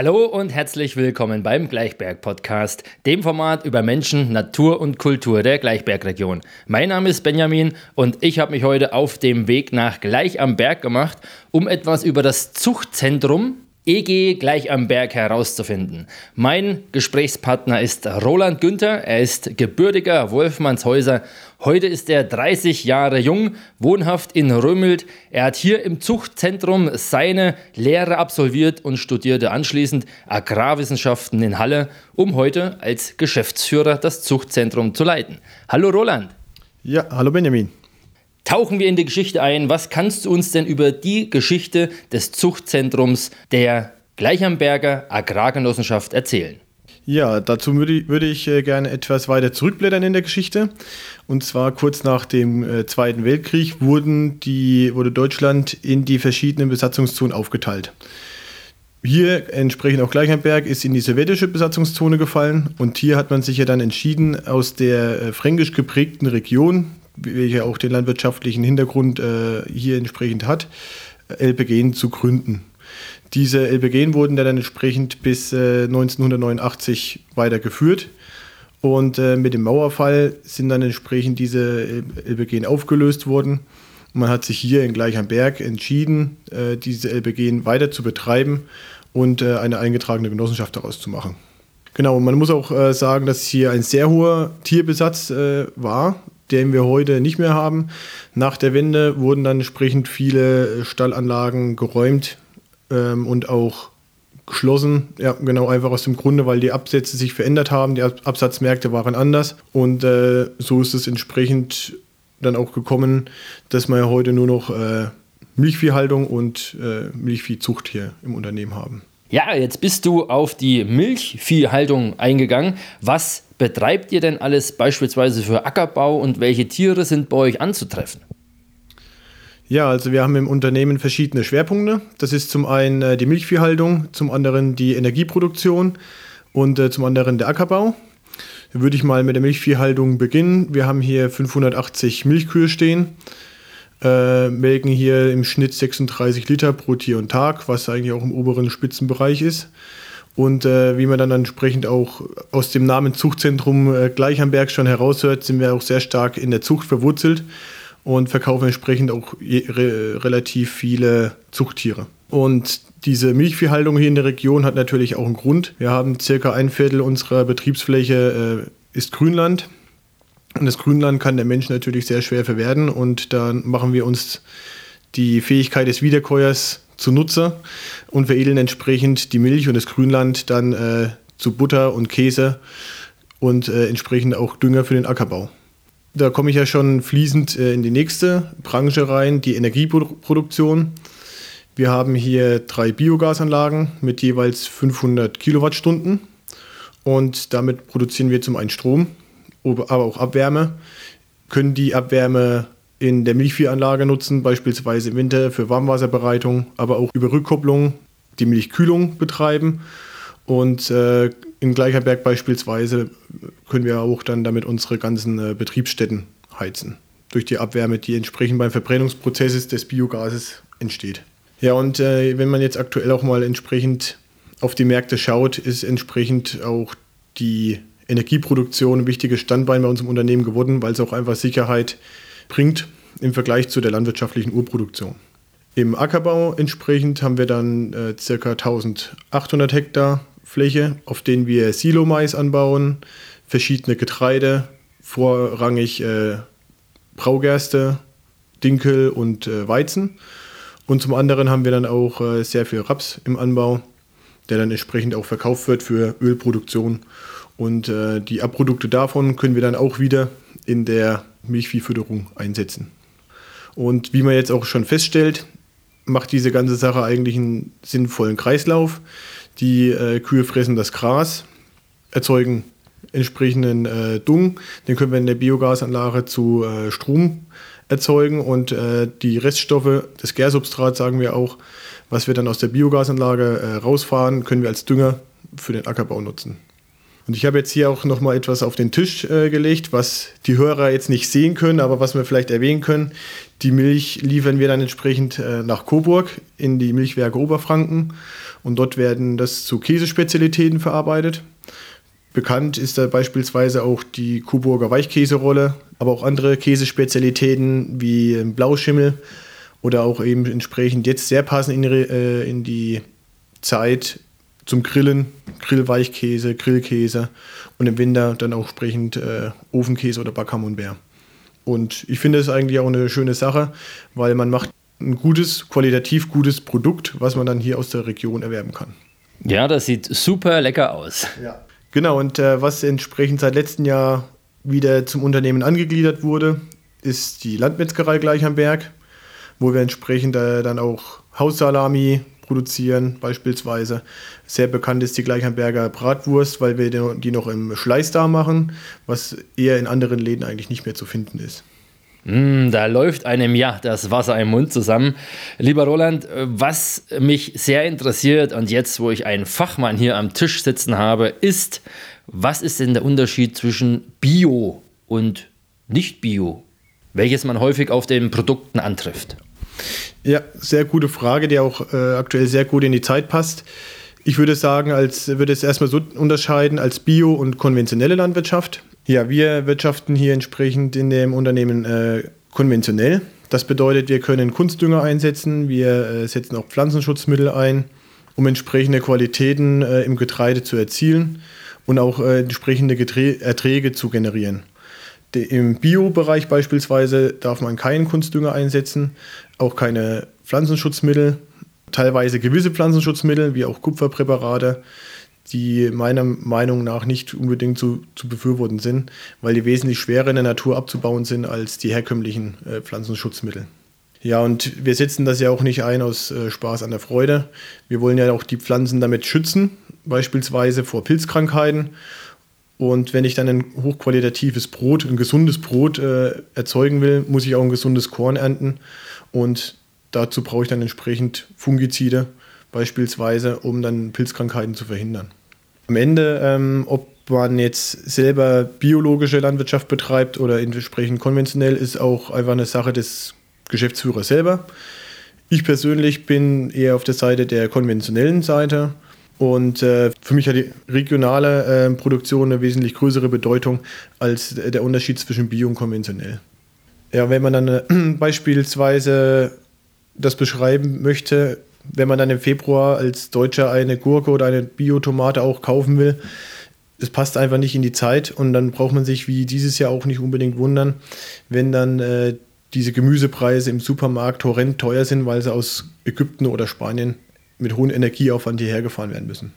Hallo und herzlich willkommen beim Gleichberg Podcast, dem Format über Menschen, Natur und Kultur der Gleichbergregion. Mein Name ist Benjamin und ich habe mich heute auf dem Weg nach Gleich am Berg gemacht, um etwas über das Zuchtzentrum EG gleich am Berg herauszufinden. Mein Gesprächspartner ist Roland Günther. Er ist gebürtiger Wolfmannshäuser. Heute ist er 30 Jahre jung, wohnhaft in Römelt. Er hat hier im Zuchtzentrum seine Lehre absolviert und studierte anschließend Agrarwissenschaften in Halle, um heute als Geschäftsführer das Zuchtzentrum zu leiten. Hallo Roland. Ja, hallo Benjamin. Tauchen wir in die Geschichte ein. Was kannst du uns denn über die Geschichte des Zuchtzentrums der Gleichamberger Agrargenossenschaft erzählen? Ja, dazu würde, ich äh, gerne etwas weiter zurückblättern in der Geschichte. Und zwar kurz nach dem äh, Zweiten Weltkrieg wurden die, wurde Deutschland in die verschiedenen Besatzungszonen aufgeteilt. Hier entsprechend auch Gleichenberg ist in die sowjetische Besatzungszone gefallen und hier hat man sich ja dann entschieden, aus der äh, fränkisch geprägten Region, welcher auch den landwirtschaftlichen Hintergrund äh, hier entsprechend hat, LPG zu gründen. Diese LPG wurden dann entsprechend bis äh, 1989 weitergeführt. Und äh, mit dem Mauerfall sind dann entsprechend diese LPG aufgelöst worden. Man hat sich hier in Gleichamberg entschieden, äh, diese LPG weiter zu betreiben und äh, eine eingetragene Genossenschaft daraus zu machen. Genau, man muss auch äh, sagen, dass hier ein sehr hoher Tierbesatz äh, war den wir heute nicht mehr haben. Nach der Wende wurden dann entsprechend viele Stallanlagen geräumt ähm, und auch geschlossen. Ja, genau, einfach aus dem Grunde, weil die Absätze sich verändert haben, die Absatzmärkte waren anders und äh, so ist es entsprechend dann auch gekommen, dass wir heute nur noch äh, Milchviehhaltung und äh, Milchviehzucht hier im Unternehmen haben. Ja, jetzt bist du auf die Milchviehhaltung eingegangen. Was betreibt ihr denn alles beispielsweise für Ackerbau und welche Tiere sind bei euch anzutreffen? Ja, also wir haben im Unternehmen verschiedene Schwerpunkte. Das ist zum einen äh, die Milchviehhaltung, zum anderen die Energieproduktion und äh, zum anderen der Ackerbau. Da würde ich mal mit der Milchviehhaltung beginnen. Wir haben hier 580 Milchkühe stehen äh, melken hier im Schnitt 36 Liter pro Tier und Tag, was eigentlich auch im oberen Spitzenbereich ist. Und äh, wie man dann entsprechend auch aus dem Namen Zuchtzentrum äh, gleich am Berg schon heraushört, sind wir auch sehr stark in der Zucht verwurzelt und verkaufen entsprechend auch re relativ viele Zuchttiere. Und diese Milchviehhaltung hier in der Region hat natürlich auch einen Grund. Wir haben circa ein Viertel unserer Betriebsfläche äh, ist Grünland. Und das Grünland kann der Mensch natürlich sehr schwer verwerten und da machen wir uns die Fähigkeit des Wiederkäuers zunutze und veredeln entsprechend die Milch und das Grünland dann äh, zu Butter und Käse und äh, entsprechend auch Dünger für den Ackerbau. Da komme ich ja schon fließend äh, in die nächste Branche rein, die Energieproduktion. Wir haben hier drei Biogasanlagen mit jeweils 500 Kilowattstunden und damit produzieren wir zum einen Strom, aber auch Abwärme, können die Abwärme in der Milchviehanlage nutzen, beispielsweise im Winter für Warmwasserbereitung, aber auch über Rückkopplung die Milchkühlung betreiben. Und äh, in Gleicherberg beispielsweise können wir auch dann damit unsere ganzen äh, Betriebsstätten heizen. Durch die Abwärme, die entsprechend beim Verbrennungsprozess des Biogases entsteht. Ja, und äh, wenn man jetzt aktuell auch mal entsprechend auf die Märkte schaut, ist entsprechend auch die Energieproduktion ein wichtiges Standbein bei uns im Unternehmen geworden, weil es auch einfach Sicherheit bringt im Vergleich zu der landwirtschaftlichen Urproduktion. Im Ackerbau entsprechend haben wir dann äh, ca. 1800 Hektar Fläche, auf denen wir Silomais anbauen, verschiedene Getreide, vorrangig äh, Braugerste, Dinkel und äh, Weizen. Und zum anderen haben wir dann auch äh, sehr viel Raps im Anbau, der dann entsprechend auch verkauft wird für Ölproduktion und äh, die Abprodukte davon können wir dann auch wieder in der Milchviehfütterung einsetzen. Und wie man jetzt auch schon feststellt, macht diese ganze Sache eigentlich einen sinnvollen Kreislauf. Die äh, Kühe fressen das Gras, erzeugen entsprechenden äh, Dung, den können wir in der Biogasanlage zu äh, Strom erzeugen und äh, die Reststoffe, das Gärsubstrat sagen wir auch, was wir dann aus der Biogasanlage äh, rausfahren, können wir als Dünger für den Ackerbau nutzen. Und ich habe jetzt hier auch noch mal etwas auf den Tisch äh, gelegt, was die Hörer jetzt nicht sehen können, aber was wir vielleicht erwähnen können. Die Milch liefern wir dann entsprechend äh, nach Coburg in die Milchwerke Oberfranken und dort werden das zu Käsespezialitäten verarbeitet. Bekannt ist da beispielsweise auch die Coburger Weichkäserolle, aber auch andere Käsespezialitäten wie ähm, Blauschimmel oder auch eben entsprechend jetzt sehr passend in, äh, in die Zeit zum Grillen, Grillweichkäse, Grillkäse und im Winter dann auch entsprechend äh, Ofenkäse oder Backhammonbär. Und ich finde es eigentlich auch eine schöne Sache, weil man macht ein gutes, qualitativ gutes Produkt, was man dann hier aus der Region erwerben kann. Ja, das sieht super lecker aus. Ja. Genau, und äh, was entsprechend seit letztem Jahr wieder zum Unternehmen angegliedert wurde, ist die Landmetzgerei gleich am Berg, wo wir entsprechend äh, dann auch Haussalami produzieren, beispielsweise. Sehr bekannt ist die Gleichamberger Bratwurst, weil wir die noch im Schleiß da machen, was eher in anderen Läden eigentlich nicht mehr zu finden ist. Mm, da läuft einem ja das Wasser im Mund zusammen. Lieber Roland, was mich sehr interessiert und jetzt, wo ich einen Fachmann hier am Tisch sitzen habe, ist, was ist denn der Unterschied zwischen Bio und Nicht-Bio, welches man häufig auf den Produkten antrifft? Ja, sehr gute Frage, die auch äh, aktuell sehr gut in die Zeit passt. Ich würde sagen, als würde es erstmal so unterscheiden als Bio- und konventionelle Landwirtschaft. Ja, wir wirtschaften hier entsprechend in dem Unternehmen äh, konventionell. Das bedeutet, wir können Kunstdünger einsetzen, wir äh, setzen auch Pflanzenschutzmittel ein, um entsprechende Qualitäten äh, im Getreide zu erzielen und auch äh, entsprechende Geträ Erträge zu generieren. Im Bio-Bereich beispielsweise darf man keinen Kunstdünger einsetzen, auch keine Pflanzenschutzmittel, teilweise gewisse Pflanzenschutzmittel wie auch Kupferpräparate, die meiner Meinung nach nicht unbedingt zu, zu befürworten sind, weil die wesentlich schwerer in der Natur abzubauen sind als die herkömmlichen äh, Pflanzenschutzmittel. Ja, und wir setzen das ja auch nicht ein aus äh, Spaß an der Freude. Wir wollen ja auch die Pflanzen damit schützen, beispielsweise vor Pilzkrankheiten und wenn ich dann ein hochqualitatives Brot, ein gesundes Brot äh, erzeugen will, muss ich auch ein gesundes Korn ernten. Und dazu brauche ich dann entsprechend Fungizide, beispielsweise, um dann Pilzkrankheiten zu verhindern. Am Ende, ähm, ob man jetzt selber biologische Landwirtschaft betreibt oder entsprechend konventionell, ist auch einfach eine Sache des Geschäftsführers selber. Ich persönlich bin eher auf der Seite der konventionellen Seite und äh, für mich hat die regionale äh, Produktion eine wesentlich größere Bedeutung als der Unterschied zwischen Bio und konventionell. Ja, wenn man dann äh, beispielsweise das beschreiben möchte, wenn man dann im Februar als Deutscher eine Gurke oder eine Biotomate auch kaufen will, es passt einfach nicht in die Zeit und dann braucht man sich wie dieses Jahr auch nicht unbedingt wundern, wenn dann äh, diese Gemüsepreise im Supermarkt horrend teuer sind, weil sie aus Ägypten oder Spanien mit hohem Energieaufwand hierher gefahren werden müssen.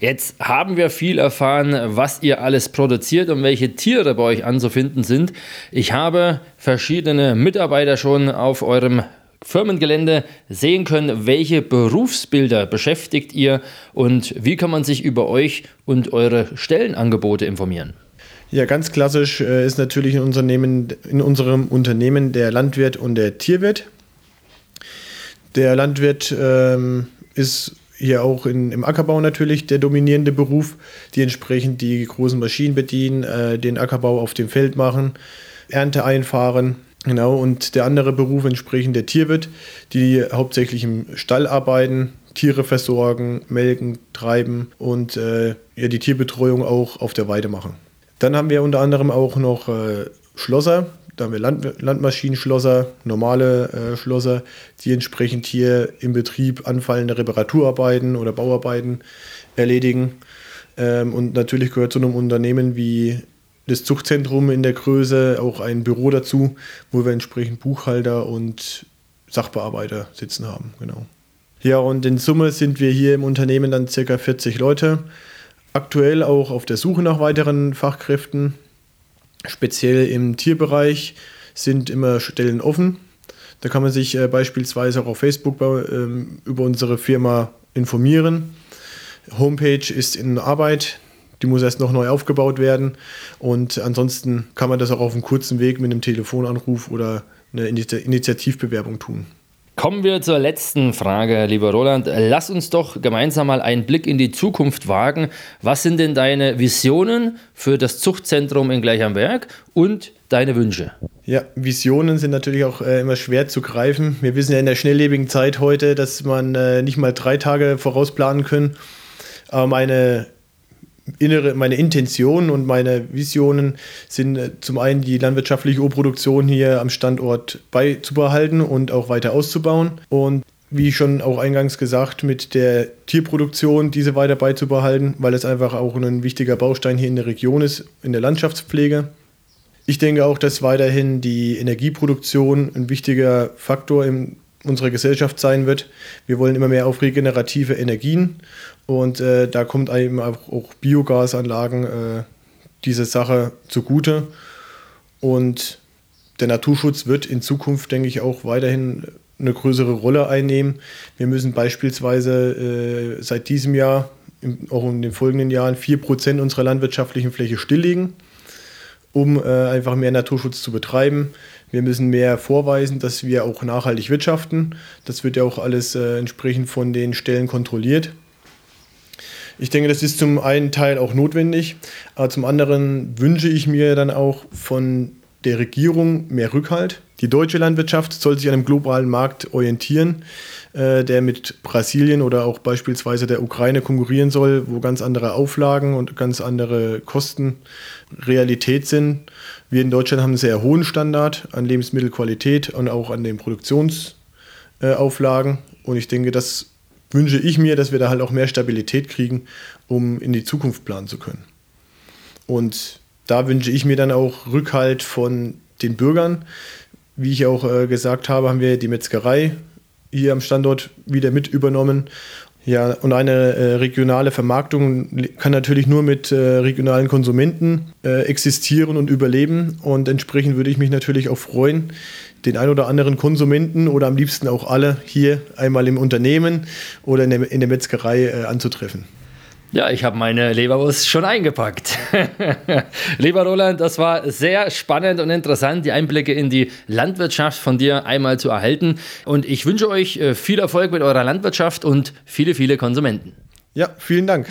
Jetzt haben wir viel erfahren, was ihr alles produziert und welche Tiere bei euch anzufinden sind. Ich habe verschiedene Mitarbeiter schon auf eurem Firmengelände sehen können, welche Berufsbilder beschäftigt ihr und wie kann man sich über euch und eure Stellenangebote informieren. Ja, ganz klassisch äh, ist natürlich in, Unternehmen, in unserem Unternehmen der Landwirt und der Tierwirt. Der Landwirt ähm, ist hier auch in, im Ackerbau natürlich der dominierende Beruf, die entsprechend die großen Maschinen bedienen, äh, den Ackerbau auf dem Feld machen, Ernte einfahren. Genau, und der andere Beruf entsprechend der Tierwirt, die hauptsächlich im Stall arbeiten, Tiere versorgen, melken, treiben und äh, ja, die Tierbetreuung auch auf der Weide machen. Dann haben wir unter anderem auch noch äh, Schlosser, da haben wir Land, Landmaschinenschlosser, normale äh, Schlosser, die entsprechend hier im Betrieb anfallende Reparaturarbeiten oder Bauarbeiten erledigen. Ähm, und natürlich gehört zu einem Unternehmen wie das Zuchtzentrum in der Größe auch ein Büro dazu, wo wir entsprechend Buchhalter und Sachbearbeiter sitzen haben. Genau. Ja, und in Summe sind wir hier im Unternehmen dann circa 40 Leute. Aktuell auch auf der Suche nach weiteren Fachkräften. Speziell im Tierbereich sind immer Stellen offen. Da kann man sich äh, beispielsweise auch auf Facebook ähm, über unsere Firma informieren. Homepage ist in Arbeit, die muss erst noch neu aufgebaut werden. Und ansonsten kann man das auch auf einem kurzen Weg mit einem Telefonanruf oder einer Initiativbewerbung tun. Kommen wir zur letzten Frage, lieber Roland. Lass uns doch gemeinsam mal einen Blick in die Zukunft wagen. Was sind denn deine Visionen für das Zuchtzentrum in Gleichamberg und deine Wünsche? Ja, Visionen sind natürlich auch äh, immer schwer zu greifen. Wir wissen ja in der schnelllebigen Zeit heute, dass man äh, nicht mal drei Tage vorausplanen kann. Aber meine innere, meine Intention und meine Visionen sind äh, zum einen die landwirtschaftliche Urproduktion hier am Standort beizubehalten und auch weiter auszubauen. Und wie schon auch eingangs gesagt, mit der Tierproduktion diese weiter beizubehalten, weil es einfach auch ein wichtiger Baustein hier in der Region ist, in der Landschaftspflege. Ich denke auch, dass weiterhin die Energieproduktion ein wichtiger Faktor in unserer Gesellschaft sein wird. Wir wollen immer mehr auf regenerative Energien und äh, da kommt eben auch, auch Biogasanlagen äh, diese Sache zugute. Und der Naturschutz wird in Zukunft, denke ich, auch weiterhin eine größere Rolle einnehmen. Wir müssen beispielsweise äh, seit diesem Jahr, auch in den folgenden Jahren, 4% unserer landwirtschaftlichen Fläche stilllegen, um äh, einfach mehr Naturschutz zu betreiben. Wir müssen mehr vorweisen, dass wir auch nachhaltig wirtschaften. Das wird ja auch alles äh, entsprechend von den Stellen kontrolliert. Ich denke, das ist zum einen Teil auch notwendig, aber zum anderen wünsche ich mir dann auch von der Regierung mehr Rückhalt. Die deutsche Landwirtschaft soll sich an einem globalen Markt orientieren, äh, der mit Brasilien oder auch beispielsweise der Ukraine konkurrieren soll, wo ganz andere Auflagen und ganz andere Kosten Realität sind. Wir in Deutschland haben einen sehr hohen Standard an Lebensmittelqualität und auch an den Produktionsauflagen. Und ich denke, das wünsche ich mir, dass wir da halt auch mehr Stabilität kriegen, um in die Zukunft planen zu können. Und da wünsche ich mir dann auch Rückhalt von den Bürgern. Wie ich auch äh, gesagt habe, haben wir die Metzgerei hier am Standort wieder mit übernommen. Ja, und eine äh, regionale Vermarktung kann natürlich nur mit äh, regionalen Konsumenten äh, existieren und überleben. Und entsprechend würde ich mich natürlich auch freuen, den ein oder anderen Konsumenten oder am liebsten auch alle hier einmal im Unternehmen oder in der, in der Metzgerei äh, anzutreffen. Ja, ich habe meine Leberwurst schon eingepackt. Lieber Roland, das war sehr spannend und interessant, die Einblicke in die Landwirtschaft von dir einmal zu erhalten. Und ich wünsche euch äh, viel Erfolg mit eurer Landwirtschaft und viele, viele Konsumenten. Ja, vielen Dank.